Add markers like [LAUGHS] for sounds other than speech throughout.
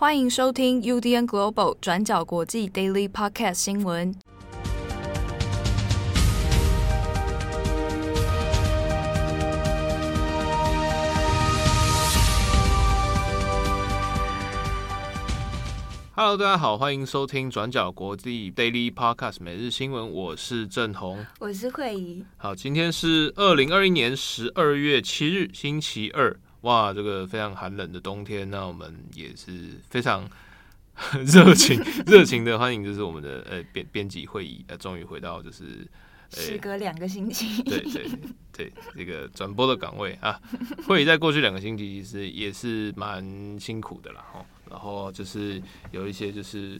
欢迎收听 UDN Global 转角国际 Daily Podcast 新闻。Hello，大家好，欢迎收听转角国际 Daily Podcast 每日新闻，我是郑红，我是慧仪。好，今天是二零二一年十二月七日，星期二。哇，这个非常寒冷的冬天，那我们也是非常 [LAUGHS] 热情、热情的欢迎，就是我们的呃编编辑会议，呃，终于回到就是时隔两个星期，对对对，这个转播的岗位啊，会议在过去两个星期其实也是蛮辛苦的啦，哈。然后就是有一些就是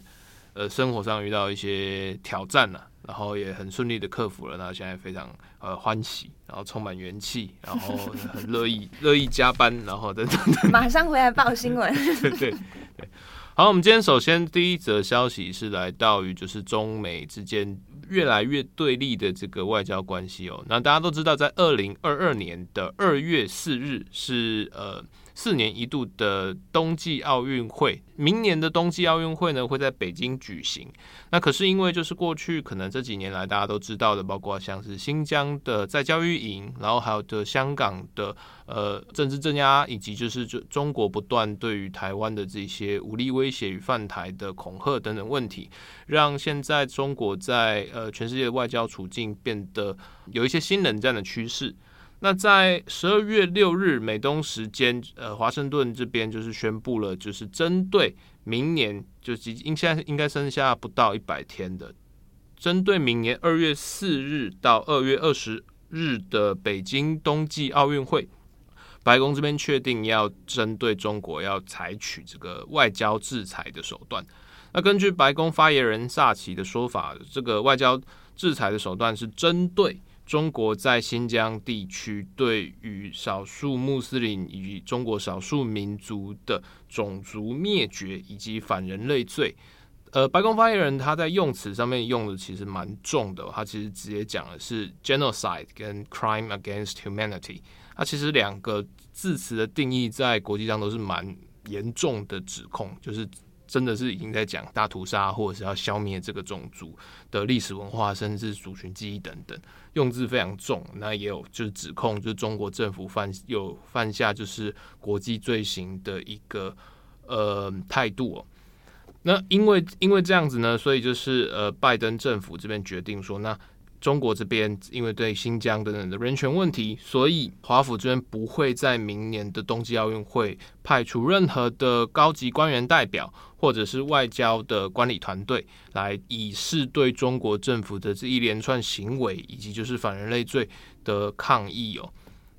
呃生活上遇到一些挑战了，然后也很顺利的克服了，那现在非常呃欢喜，然后充满元气，[LAUGHS] 然后很乐意 [LAUGHS] 乐意加班，然后等等，[LAUGHS] 马上回来报新闻。对对对，好，我们今天首先第一则消息是来到于就是中美之间越来越对立的这个外交关系哦。那大家都知道，在二零二二年的二月四日是呃。四年一度的冬季奥运会，明年的冬季奥运会呢会在北京举行。那可是因为就是过去可能这几年来大家都知道的，包括像是新疆的在教育营，然后还有的香港的呃政治镇压，以及就是就中国不断对于台湾的这些武力威胁与犯台的恐吓等等问题，让现在中国在呃全世界的外交处境变得有一些新冷战的趋势。那在十二月六日美东时间，呃，华盛顿这边就是宣布了，就是针对明年，就是应现在应该剩下不到一百天的，针对明年二月四日到二月二十日的北京冬季奥运会，白宫这边确定要针对中国要采取这个外交制裁的手段。那根据白宫发言人萨奇的说法，这个外交制裁的手段是针对。中国在新疆地区对于少数穆斯林以及中国少数民族的种族灭绝以及反人类罪，呃，白宫发言人他在用词上面用的其实蛮重的，他其实直接讲的是 genocide 跟 crime against humanity，他其实两个字词的定义在国际上都是蛮严重的指控，就是。真的是已经在讲大屠杀，或者是要消灭这个种族的历史文化，甚至族群记忆等等，用字非常重。那也有就是指控，就是中国政府犯有犯下就是国际罪行的一个呃态度哦。那因为因为这样子呢，所以就是呃拜登政府这边决定说那。中国这边因为对新疆等等的人权问题，所以华府这边不会在明年的冬季奥运会派出任何的高级官员代表，或者是外交的管理团队来以示对中国政府的这一连串行为以及就是反人类罪的抗议哦。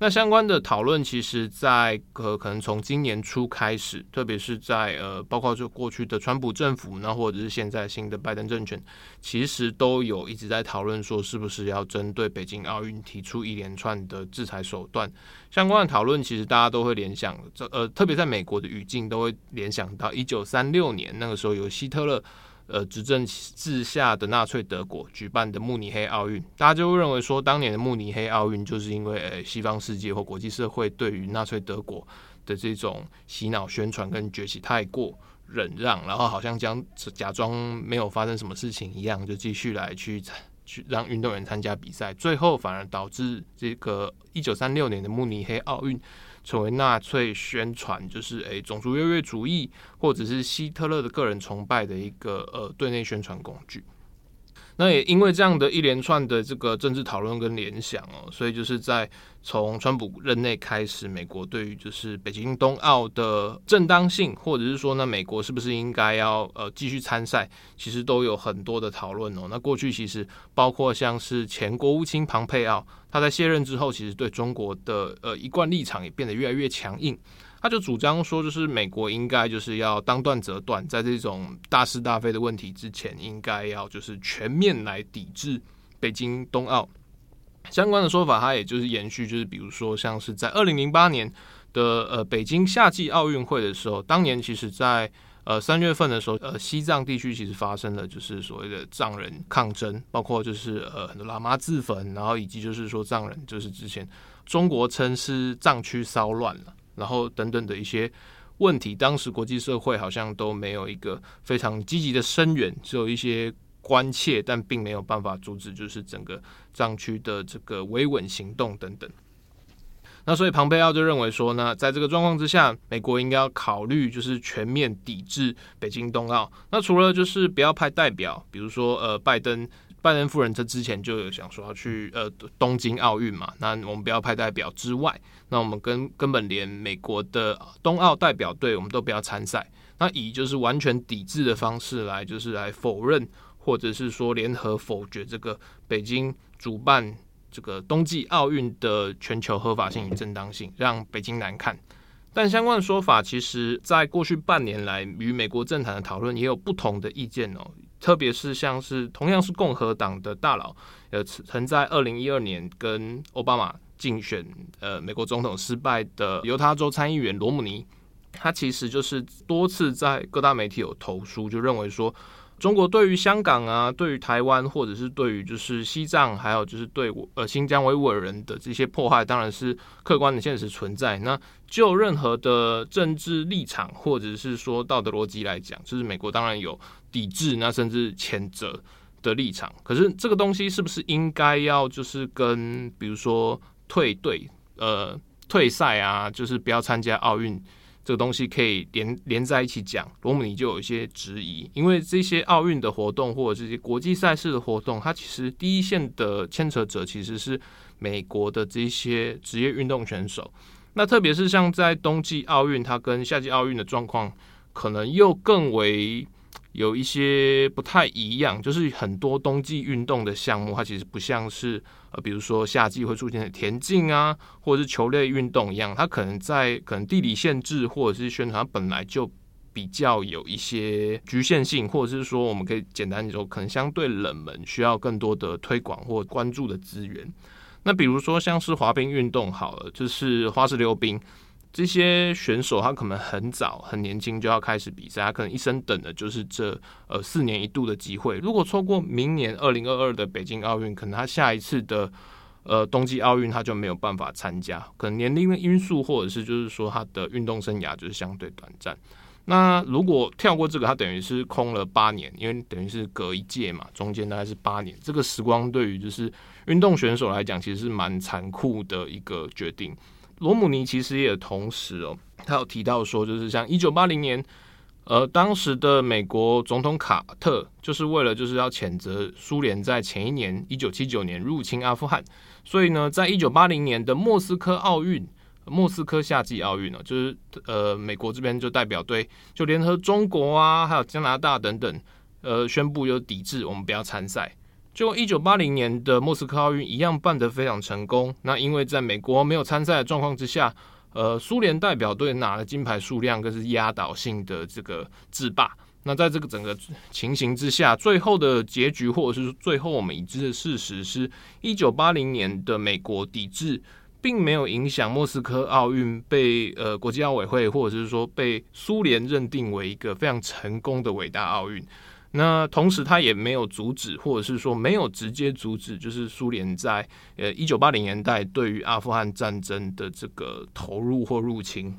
那相关的讨论，其实在呃可能从今年初开始，特别是在呃包括就过去的川普政府，那或者是现在新的拜登政权，其实都有一直在讨论说，是不是要针对北京奥运提出一连串的制裁手段。相关的讨论，其实大家都会联想，这呃特别在美国的语境，都会联想到一九三六年那个时候有希特勒。呃，执政治下的纳粹德国举办的慕尼黑奥运，大家就会认为说，当年的慕尼黑奥运就是因为呃西方世界或国际社会对于纳粹德国的这种洗脑宣传跟崛起太过忍让，然后好像将假装没有发生什么事情一样，就继续来去去让运动员参加比赛，最后反而导致这个一九三六年的慕尼黑奥运。成为纳粹宣传，就是诶、种族优越主义，或者是希特勒的个人崇拜的一个呃对内宣传工具。那也因为这样的一连串的这个政治讨论跟联想哦，所以就是在从川普任内开始，美国对于就是北京冬奥的正当性，或者是说呢，美国是不是应该要呃继续参赛，其实都有很多的讨论哦。那过去其实包括像是前国务卿庞佩奥，他在卸任之后，其实对中国的呃一贯立场也变得越来越强硬。他就主张说，就是美国应该就是要当断则断，在这种大是大非的问题之前，应该要就是全面来抵制北京冬奥。相关的说法，他也就是延续，就是比如说像是在二零零八年的呃北京夏季奥运会的时候，当年其实在呃三月份的时候，呃西藏地区其实发生了就是所谓的藏人抗争，包括就是呃很多喇嘛自焚，然后以及就是说藏人就是之前中国称是藏区骚乱了。然后等等的一些问题，当时国际社会好像都没有一个非常积极的声援，只有一些关切，但并没有办法阻止，就是整个藏区的这个维稳行动等等。那所以庞佩奥就认为说呢，在这个状况之下，美国应该要考虑就是全面抵制北京冬奥。那除了就是不要派代表，比如说呃拜登拜登夫人他之前就有想说要去呃东京奥运嘛，那我们不要派代表之外，那我们根根本连美国的冬奥代表队我们都不要参赛。那以就是完全抵制的方式来就是来否认或者是说联合否决这个北京主办。这个冬季奥运的全球合法性与正当性，让北京难看。但相关的说法，其实在过去半年来与美国政坛的讨论也有不同的意见哦。特别是像是同样是共和党的大佬，呃，曾在二零一二年跟奥巴马竞选呃美国总统失败的犹他州参议员罗姆尼，他其实就是多次在各大媒体有投书，就认为说。中国对于香港啊，对于台湾，或者是对于就是西藏，还有就是对呃新疆维吾尔人的这些迫害，当然是客观的现实存在。那就任何的政治立场，或者是说道德逻辑来讲，就是美国当然有抵制，那甚至谴责的立场。可是这个东西是不是应该要就是跟比如说退队、呃退赛啊，就是不要参加奥运？这个东西可以连连在一起讲，罗姆尼就有一些质疑，因为这些奥运的活动或者这些国际赛事的活动，它其实第一线的牵扯者其实是美国的这些职业运动选手。那特别是像在冬季奥运，它跟夏季奥运的状况，可能又更为。有一些不太一样，就是很多冬季运动的项目，它其实不像是呃，比如说夏季会出现田径啊，或者是球类运动一样，它可能在可能地理限制或者是宣传，它本来就比较有一些局限性，或者是说我们可以简单说，可能相对冷门，需要更多的推广或关注的资源。那比如说像是滑冰运动好了，就是花式溜冰。这些选手他可能很早很年轻就要开始比赛，他可能一生等的就是这呃四年一度的机会。如果错过明年二零二二的北京奥运，可能他下一次的呃冬季奥运他就没有办法参加。可能年龄的因素，或者是就是说他的运动生涯就是相对短暂。那如果跳过这个，他等于是空了八年，因为等于是隔一届嘛，中间大概是八年。这个时光对于就是运动选手来讲，其实是蛮残酷的一个决定。罗姆尼其实也同时哦，他有提到说，就是像一九八零年，呃，当时的美国总统卡特就是为了就是要谴责苏联在前一年一九七九年入侵阿富汗，所以呢，在一九八零年的莫斯科奥运，莫斯科夏季奥运呢，就是呃，美国这边就代表队就联合中国啊，还有加拿大等等，呃，宣布有抵制，我们不要参赛。就一九八零年的莫斯科奥运一样办得非常成功。那因为在美国没有参赛的状况之下，呃，苏联代表队拿的金牌数量更是压倒性的这个制霸。那在这个整个情形之下，最后的结局或者是最后我们已知的事实是，一九八零年的美国抵制，并没有影响莫斯科奥运被呃国际奥委会或者是说被苏联认定为一个非常成功的伟大奥运。那同时，他也没有阻止，或者是说没有直接阻止，就是苏联在呃一九八零年代对于阿富汗战争的这个投入或入侵。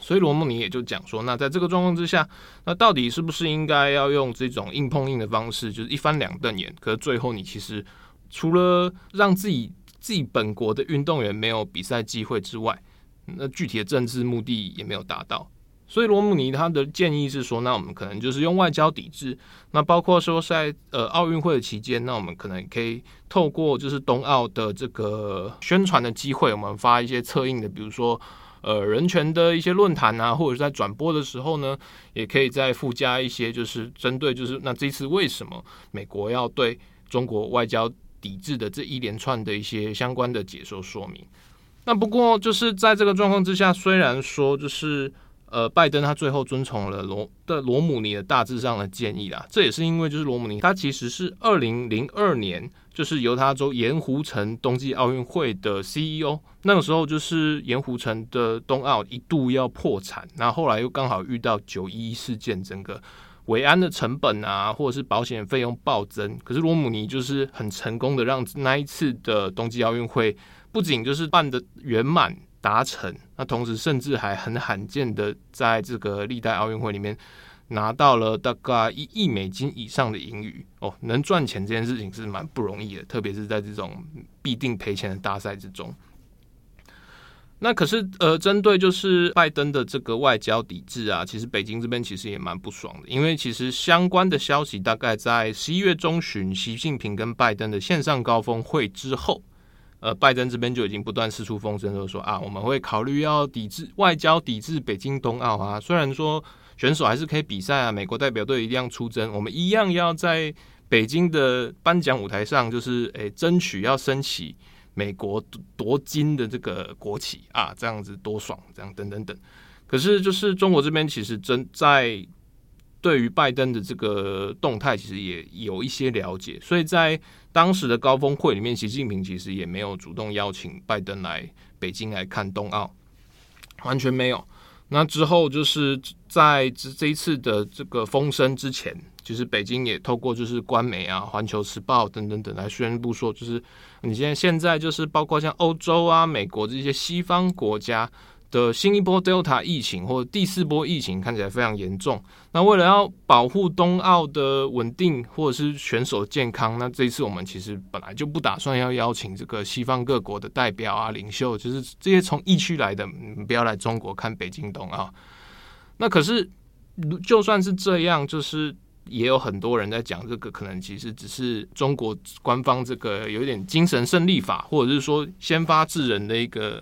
所以罗姆尼也就讲说，那在这个状况之下，那到底是不是应该要用这种硬碰硬的方式，就是一翻两瞪眼？可是最后你其实除了让自己自己本国的运动员没有比赛机会之外，那具体的政治目的也没有达到。所以罗姆尼他的建议是说，那我们可能就是用外交抵制，那包括说在呃奥运会的期间，那我们可能可以透过就是冬奥的这个宣传的机会，我们发一些策应的，比如说呃人权的一些论坛啊，或者是在转播的时候呢，也可以再附加一些就是针对就是那这次为什么美国要对中国外交抵制的这一连串的一些相关的解说说明。那不过就是在这个状况之下，虽然说就是。呃，拜登他最后遵从了罗的罗姆尼的大致上的建议啦，这也是因为就是罗姆尼他其实是二零零二年就是犹他州盐湖城冬季奥运会的 CEO，那个时候就是盐湖城的冬奥一度要破产，那后，后来又刚好遇到九一一事件，整个维安的成本啊，或者是保险费用暴增，可是罗姆尼就是很成功的让那一次的冬季奥运会不仅就是办得圆满。达成。那同时，甚至还很罕见的在这个历代奥运会里面拿到了大概一亿美金以上的盈余哦，能赚钱这件事情是蛮不容易的，特别是在这种必定赔钱的大赛之中。那可是，呃，针对就是拜登的这个外交抵制啊，其实北京这边其实也蛮不爽的，因为其实相关的消息大概在十一月中旬，习近平跟拜登的线上高峰会之后，呃，拜登这边就已经不断释出风声，就是说啊，我们会考虑要抵制外交抵制北京冬奥啊，虽然说选手还是可以比赛啊，美国代表队一定要出征，我们一样要在北京的颁奖舞台上，就是诶、争取要升起。美国夺金的这个国旗啊，这样子多爽，这样等等等。可是就是中国这边其实真在对于拜登的这个动态，其实也有一些了解。所以在当时的高峰会里面，习近平其实也没有主动邀请拜登来北京来看冬奥，完全没有。那之后就是在这这一次的这个风声之前。就是北京也透过就是官媒啊，《环球时报》等等等来宣布说，就是你现在现在就是包括像欧洲啊、美国这些西方国家的新一波 Delta 疫情或第四波疫情看起来非常严重。那为了要保护冬奥的稳定或者是选手健康，那这一次我们其实本来就不打算要邀请这个西方各国的代表啊、领袖，就是这些从疫区来的，不要来中国看北京冬奥。那可是就算是这样，就是。也有很多人在讲这个，可能其实只是中国官方这个有点精神胜利法，或者是说先发制人的一个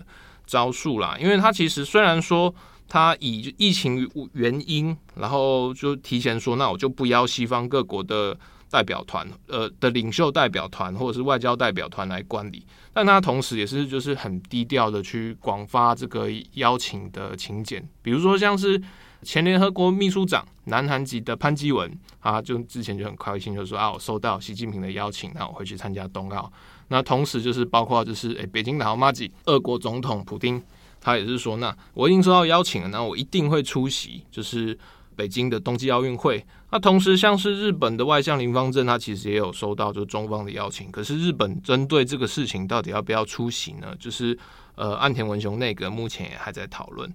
招数啦。因为他其实虽然说他以疫情原因，然后就提前说，那我就不邀西方各国的代表团，呃的领袖代表团或者是外交代表团来观礼，但他同时也是就是很低调的去广发这个邀请的请柬，比如说像是。前联合国秘书长、南韩籍的潘基文啊，就之前就很开心，就说啊，我收到习近平的邀请，那我回去参加冬奥。那同时就是包括就是诶、北京的好麻吉，俄国总统普丁，他也是说，那我已经收到邀请了，那我一定会出席，就是北京的冬季奥运会。那同时像是日本的外相林芳正，他其实也有收到就是中方的邀请，可是日本针对这个事情到底要不要出席呢？就是呃，岸田文雄内阁目前也还在讨论。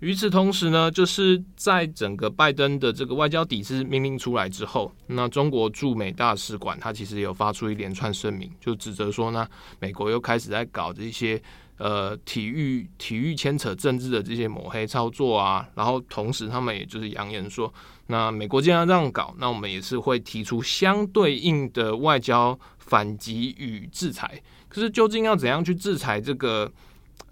与此同时呢，就是在整个拜登的这个外交抵制命令出来之后，那中国驻美大使馆他其实有发出一连串声明，就指责说呢，美国又开始在搞这些呃体育体育牵扯政治的这些抹黑操作啊，然后同时他们也就是扬言说，那美国既然这样搞，那我们也是会提出相对应的外交反击与制裁。可是究竟要怎样去制裁这个？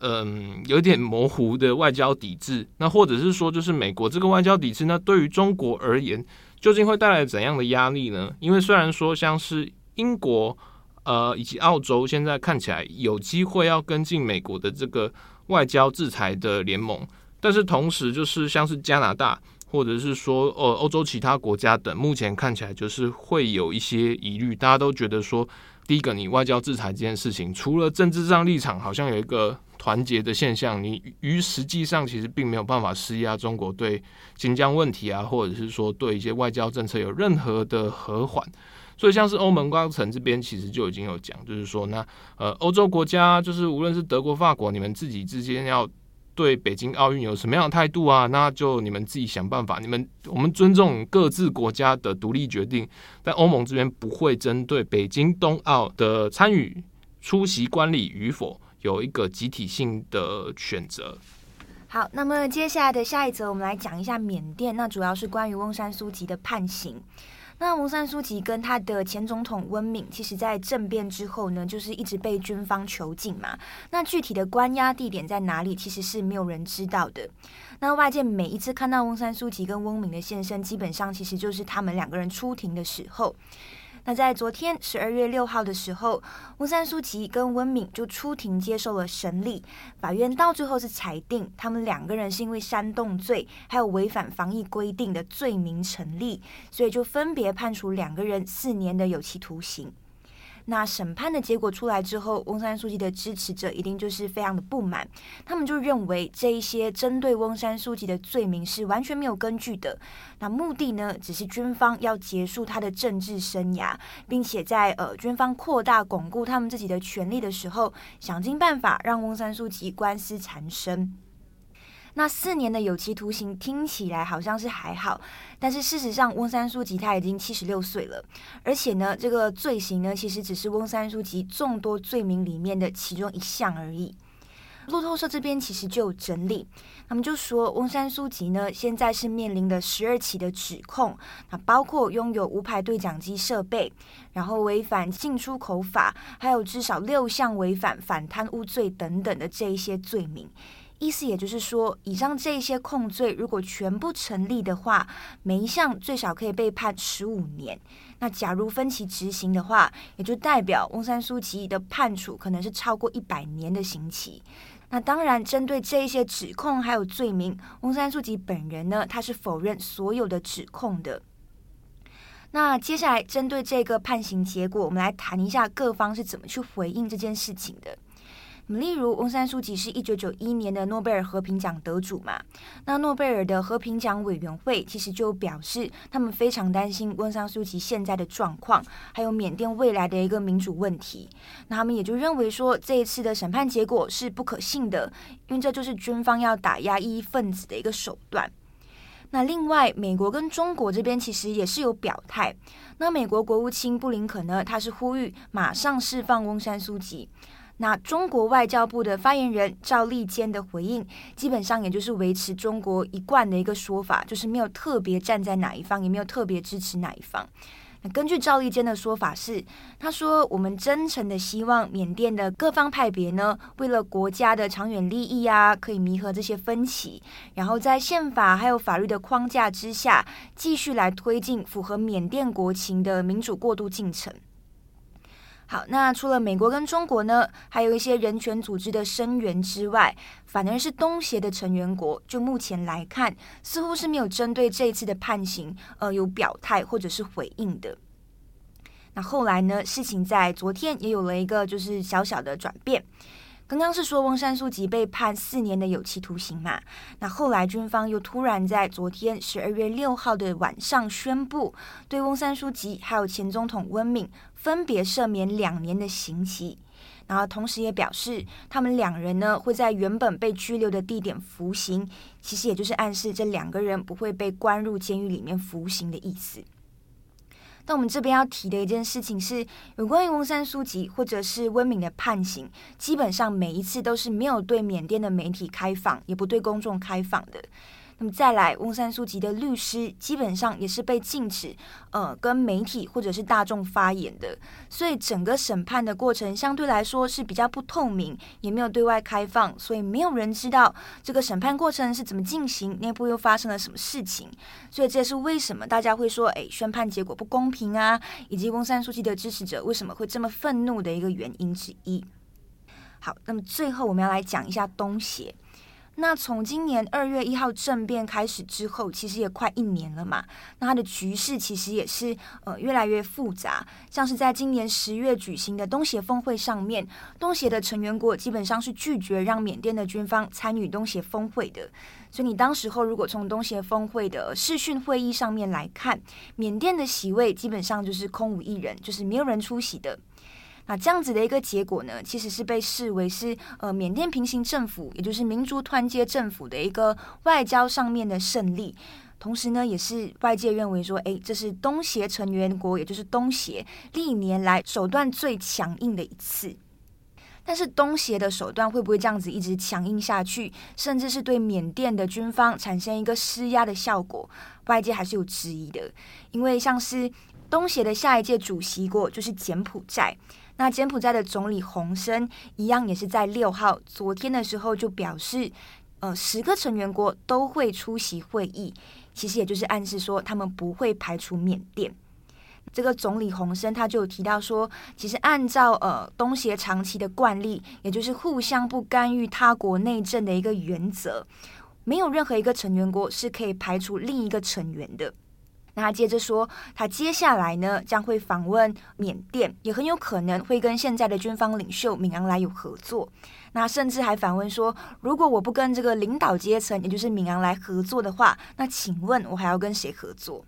嗯，有点模糊的外交抵制，那或者是说，就是美国这个外交抵制，那对于中国而言，究竟会带来怎样的压力呢？因为虽然说像是英国，呃，以及澳洲，现在看起来有机会要跟进美国的这个外交制裁的联盟，但是同时就是像是加拿大，或者是说，呃，欧洲其他国家等，目前看起来就是会有一些疑虑，大家都觉得说，第一个，你外交制裁这件事情，除了政治上立场，好像有一个。团结的现象，你于实际上其实并没有办法施压中国对新疆问题啊，或者是说对一些外交政策有任何的和缓。所以像是欧盟高层这边其实就已经有讲，就是说那呃欧洲国家就是无论是德国、法国，你们自己之间要对北京奥运有什么样的态度啊？那就你们自己想办法。你们我们尊重各自国家的独立决定，但欧盟这边不会针对北京冬奥的参与、出席观礼与否。有一个集体性的选择。好，那么接下来的下一则，我们来讲一下缅甸。那主要是关于翁山苏吉的判刑。那翁山苏吉跟他的前总统温敏，其实在政变之后呢，就是一直被军方囚禁嘛。那具体的关押地点在哪里，其实是没有人知道的。那外界每一次看到翁山苏吉跟温敏的现身，基本上其实就是他们两个人出庭的时候。那在昨天十二月六号的时候，翁山苏吉跟温敏就出庭接受了审理。法院到最后是裁定，他们两个人是因为煽动罪还有违反防疫规定的罪名成立，所以就分别判处两个人四年的有期徒刑。那审判的结果出来之后，翁山书记的支持者一定就是非常的不满，他们就认为这一些针对翁山书记的罪名是完全没有根据的。那目的呢，只是军方要结束他的政治生涯，并且在呃军方扩大巩固他们自己的权力的时候，想尽办法让翁山书记官司缠身。那四年的有期徒刑听起来好像是还好，但是事实上，翁山苏姬他已经七十六岁了，而且呢，这个罪行呢，其实只是翁山苏姬众多罪名里面的其中一项而已。路透社这边其实就有整理，他们就说，翁山苏姬呢，现在是面临的十二起的指控，那包括拥有无牌对讲机设备，然后违反进出口法，还有至少六项违反反贪污罪等等的这一些罪名。意思也就是说，以上这些控罪如果全部成立的话，每一项最少可以被判十五年。那假如分期执行的话，也就代表翁山苏姬的判处可能是超过一百年的刑期。那当然，针对这一些指控还有罪名，翁山苏姬本人呢，他是否认所有的指控的。那接下来针对这个判刑结果，我们来谈一下各方是怎么去回应这件事情的。例如，翁山苏姬是一九九一年的诺贝尔和平奖得主嘛？那诺贝尔的和平奖委员会其实就表示，他们非常担心翁山苏姬现在的状况，还有缅甸未来的一个民主问题。那他们也就认为说，这一次的审判结果是不可信的，因为这就是军方要打压异议分子的一个手段。那另外，美国跟中国这边其实也是有表态。那美国国务卿布林肯呢，他是呼吁马上释放翁山苏姬。那中国外交部的发言人赵立坚的回应，基本上也就是维持中国一贯的一个说法，就是没有特别站在哪一方，也没有特别支持哪一方。那根据赵立坚的说法是，他说：“我们真诚的希望缅甸的各方派别呢，为了国家的长远利益啊，可以弥合这些分歧，然后在宪法还有法律的框架之下，继续来推进符合缅甸国情的民主过渡进程。”好，那除了美国跟中国呢，还有一些人权组织的声援之外，反而是东协的成员国，就目前来看，似乎是没有针对这一次的判刑，呃，有表态或者是回应的。那后来呢，事情在昨天也有了一个就是小小的转变。刚刚是说翁山苏姬被判四年的有期徒刑嘛，那后来军方又突然在昨天十二月六号的晚上宣布，对翁山苏姬还有前总统温敏分别赦免两年的刑期，然后同时也表示他们两人呢会在原本被拘留的地点服刑，其实也就是暗示这两个人不会被关入监狱里面服刑的意思。但我们这边要提的一件事情是，有关于翁山苏姬或者是温敏的判刑，基本上每一次都是没有对缅甸的媒体开放，也不对公众开放的。那么再来，翁山苏姬的律师基本上也是被禁止，呃，跟媒体或者是大众发言的。所以整个审判的过程相对来说是比较不透明，也没有对外开放，所以没有人知道这个审判过程是怎么进行，内部又发生了什么事情。所以这也是为什么大家会说，哎，宣判结果不公平啊，以及翁山苏姬的支持者为什么会这么愤怒的一个原因之一。好，那么最后我们要来讲一下东协。那从今年二月一号政变开始之后，其实也快一年了嘛。那它的局势其实也是呃越来越复杂。像是在今年十月举行的东协峰会上面，东协的成员国基本上是拒绝让缅甸的军方参与东协峰会的。所以你当时候如果从东协峰会的视讯会议上面来看，缅甸的席位基本上就是空无一人，就是没有人出席的。那这样子的一个结果呢，其实是被视为是呃缅甸平行政府，也就是民族团结政府的一个外交上面的胜利。同时呢，也是外界认为说，诶，这是东协成员国，也就是东协历年来手段最强硬的一次。但是东协的手段会不会这样子一直强硬下去，甚至是对缅甸的军方产生一个施压的效果？外界还是有质疑的，因为像是东协的下一届主席国就是柬埔寨。那柬埔寨的总理洪森一样也是在六号昨天的时候就表示，呃，十个成员国都会出席会议，其实也就是暗示说他们不会排除缅甸。这个总理洪森他就有提到说，其实按照呃东协长期的惯例，也就是互相不干预他国内政的一个原则，没有任何一个成员国是可以排除另一个成员的。那他接着说，他接下来呢将会访问缅甸，也很有可能会跟现在的军方领袖敏昂莱有合作。那甚至还反问说，如果我不跟这个领导阶层，也就是敏昂莱合作的话，那请问我还要跟谁合作？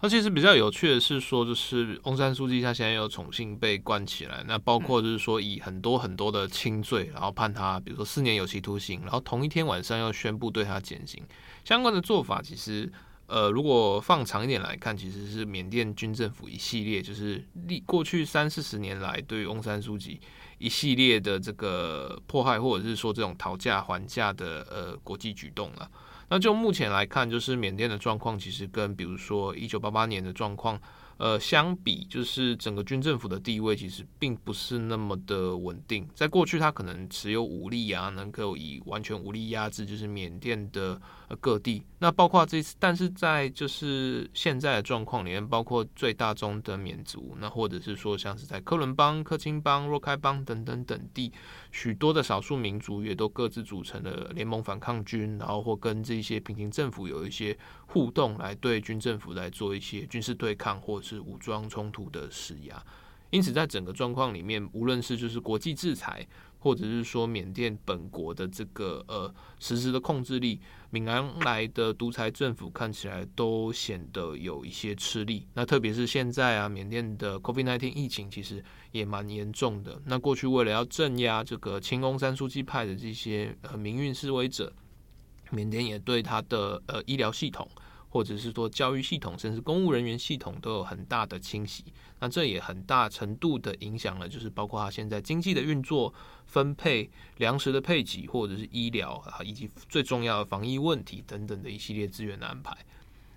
那其实比较有趣的是说，就是翁山书记他现在又重新被关起来，那包括就是说以很多很多的轻罪，然后判他比如说四年有期徒刑，然后同一天晚上又宣布对他减刑，相关的做法其实。呃，如果放长一点来看，其实是缅甸军政府一系列，就是历过去三四十年来对于翁山苏姬一系列的这个迫害，或者是说这种讨价还价的呃国际举动了。那就目前来看，就是缅甸的状况，其实跟比如说一九八八年的状况。呃，相比就是整个军政府的地位，其实并不是那么的稳定。在过去，他可能持有武力啊，能够以完全武力压制，就是缅甸的各地。那包括这次，但是在就是现在的状况里面，包括最大宗的缅族，那或者是说像是在科伦邦、克钦邦、若开邦等等等地，许多的少数民族也都各自组成了联盟反抗军，然后或跟这些平行政府有一些互动，来对军政府来做一些军事对抗或。是武装冲突的施压，因此在整个状况里面，无论是就是国际制裁，或者是说缅甸本国的这个呃实质的控制力，闽南来的独裁政府看起来都显得有一些吃力。那特别是现在啊，缅甸的 COVID-19 疫情其实也蛮严重的。那过去为了要镇压这个清宫三书记派的这些呃民运示威者，缅甸也对他的呃医疗系统。或者是说教育系统，甚至公务人员系统都有很大的清洗，那这也很大程度的影响了，就是包括他现在经济的运作、分配粮食的配给，或者是医疗啊，以及最重要的防疫问题等等的一系列资源的安排。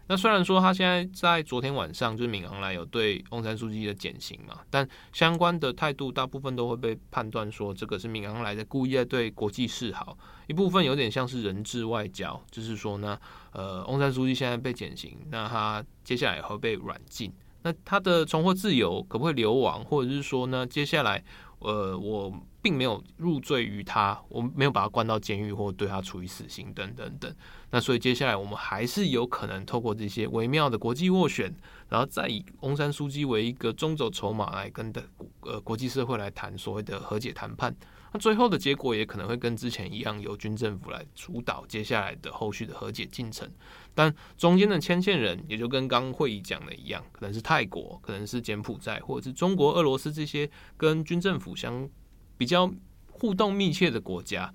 那虽然说他现在在昨天晚上就是敏昂莱有对翁山书记的减刑嘛，但相关的态度大部分都会被判断说这个是敏昂莱在故意在对国际示好，一部分有点像是人质外交，就是说呢，呃，翁山书记现在被减刑，那他接下来也会被软禁，那他的重获自由可不可以流亡，或者是说呢，接下来？呃，我并没有入罪于他，我没有把他关到监狱或对他处以死刑等等等。那所以接下来我们还是有可能透过这些微妙的国际斡旋，然后再以翁山书记为一个中轴筹码来跟的呃国际社会来谈所谓的和解谈判。那最后的结果也可能会跟之前一样，由军政府来主导接下来的后续的和解进程。但中间的牵线人也就跟刚会议讲的一样，可能是泰国，可能是柬埔寨，或者是中国、俄罗斯这些跟军政府相比较互动密切的国家。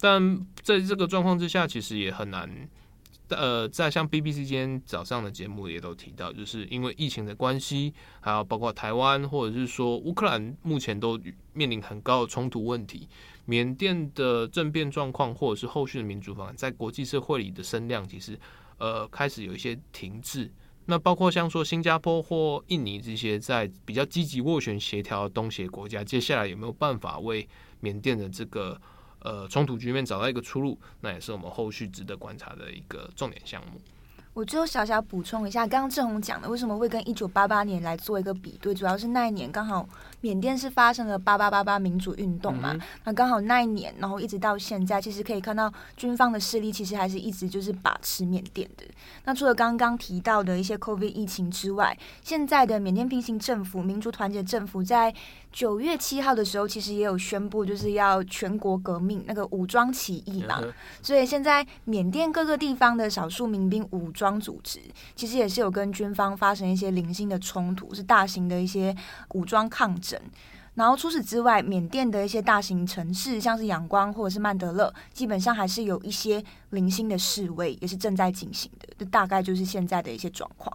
但在这个状况之下，其实也很难。呃，在像 BBC 今天早上的节目也都提到，就是因为疫情的关系，还有包括台湾或者是说乌克兰，目前都面临很高的冲突问题。缅甸的政变状况，或者是后续的民主方案，在国际社会里的声量，其实呃开始有一些停滞。那包括像说新加坡或印尼这些在比较积极斡旋协调东协国家，接下来有没有办法为缅甸的这个？呃，冲突局面找到一个出路，那也是我们后续值得观察的一个重点项目。我最后小小补充一下，刚刚郑红讲的为什么会跟一九八八年来做一个比对，主要是那一年刚好缅甸是发生了八八八八民主运动嘛，嗯、那刚好那一年，然后一直到现在，其实可以看到军方的势力其实还是一直就是把持缅甸的。那除了刚刚提到的一些 COVID 疫情之外，现在的缅甸平行政府民族团结政府在九月七号的时候，其实也有宣布就是要全国革命，那个武装起义嘛，嗯、所以现在缅甸各个地方的少数民兵武装。装组织其实也是有跟军方发生一些零星的冲突，是大型的一些武装抗争。然后除此之外，缅甸的一些大型城市，像是仰光或者是曼德勒，基本上还是有一些零星的示威，也是正在进行的。这大概就是现在的一些状况。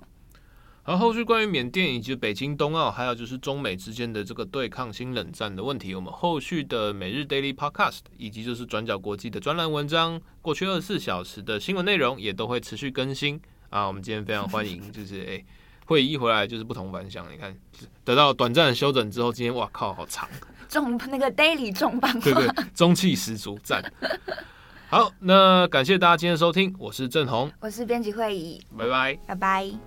而后续关于缅甸以及北京冬奥，还有就是中美之间的这个对抗新冷战的问题，我们后续的每日 Daily Podcast 以及就是转角国际的专栏文章，过去二十四小时的新闻内容也都会持续更新啊。我们今天非常欢迎，就是哎、欸，会议一回来就是不同凡响。你看，得到短暂的休整之后，今天哇靠，好长，[LAUGHS] 重那个 Daily 重磅，对，对对，中气十足，赞。好，那感谢大家今天的收听，我是郑红，我是编辑会议，拜拜，拜拜。